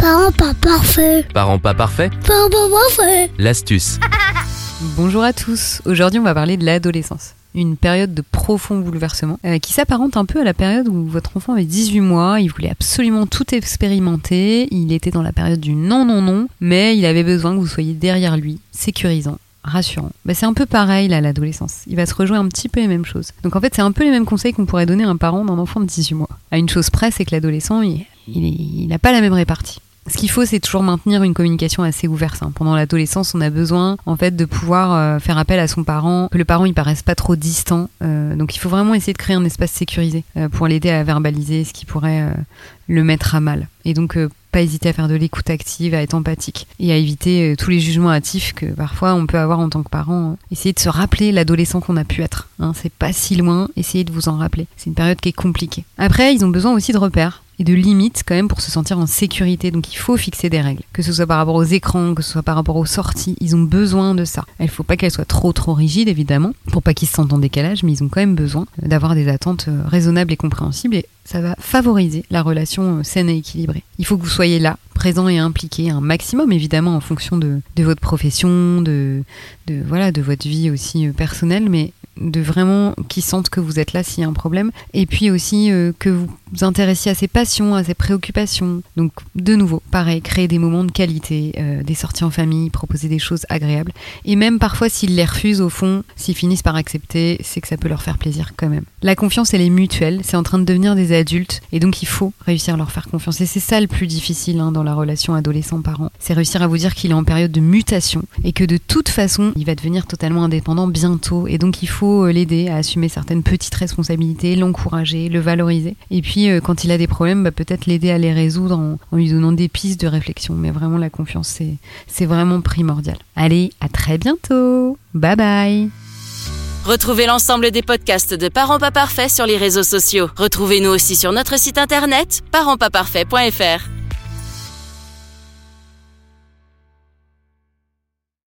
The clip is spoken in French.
Parents pas parfaits. Parents pas parfaits Parents pas parfaits. L'astuce. Bonjour à tous. Aujourd'hui, on va parler de l'adolescence. Une période de profond bouleversement euh, qui s'apparente un peu à la période où votre enfant avait 18 mois, il voulait absolument tout expérimenter, il était dans la période du non non non, mais il avait besoin que vous soyez derrière lui, sécurisant, rassurant. Bah, c'est un peu pareil là l'adolescence. Il va se rejoindre un petit peu les mêmes choses. Donc en fait, c'est un peu les mêmes conseils qu'on pourrait donner à un parent d'un enfant de 18 mois. À une chose près, c'est que l'adolescent, il il n'a pas la même répartie. Ce qu'il faut, c'est toujours maintenir une communication assez ouverte. hein. Pendant l'adolescence, on a besoin, en fait, de pouvoir euh, faire appel à son parent, que le parent il paraisse pas trop distant. Euh, donc, il faut vraiment essayer de créer un espace sécurisé euh, pour l'aider à verbaliser ce qui pourrait le mettre à mal. Et donc, pas hésiter à faire de l'écoute active, à être empathique et à éviter tous les jugements hâtifs que parfois on peut avoir en tant que parent. Essayez de se rappeler l'adolescent qu'on a pu être. Hein. C'est pas si loin. Essayez de vous en rappeler. C'est une période qui est compliquée. Après, ils ont besoin aussi de repères et de limites quand même pour se sentir en sécurité. Donc il faut fixer des règles, que ce soit par rapport aux écrans, que ce soit par rapport aux sorties. Ils ont besoin de ça. Il faut pas qu'elles soient trop trop rigides évidemment, pour pas qu'ils se sentent en décalage, mais ils ont quand même besoin euh, d'avoir des attentes euh, raisonnables et compréhensibles. Et ça va favoriser la relation euh, saine et équilibrée. Il faut que vous soyez là, présent et impliqué un maximum évidemment en fonction de, de votre profession, de, de voilà, de votre vie aussi euh, personnelle, mais de vraiment qu'ils sentent que vous êtes là s'il y a un problème, et puis aussi euh, que vous vous intéressiez à ses passions, à ses préoccupations. Donc de nouveau, pareil, créer des moments de qualité, euh, des sorties en famille, proposer des choses agréables, et même parfois s'ils les refusent au fond, s'ils finissent par accepter, c'est que ça peut leur faire plaisir quand même. La confiance elle est mutuelle, c'est en train de devenir des adultes, et donc il faut réussir à leur faire confiance, et c'est ça le plus difficile hein, dans la relation adolescent-parent, c'est réussir à vous dire qu'il est en période de mutation, et que de toute façon, il va devenir totalement indépendant bientôt, et donc il faut euh, l'aider à assumer certaines petites responsabilités, l'encourager, le valoriser. Et puis euh, quand il a des problèmes, bah, peut-être l'aider à les résoudre en, lui donnant des pistes de réflexion. Mais vraiment la confiance, c'est, vraiment primordial. Allez, à très bientôt. Bye bye. Retrouvez l'ensemble des podcasts de Parents pas parfaits sur les réseaux sociaux. Retrouvez-nous aussi sur notre site internet parentspaparfaits.fr.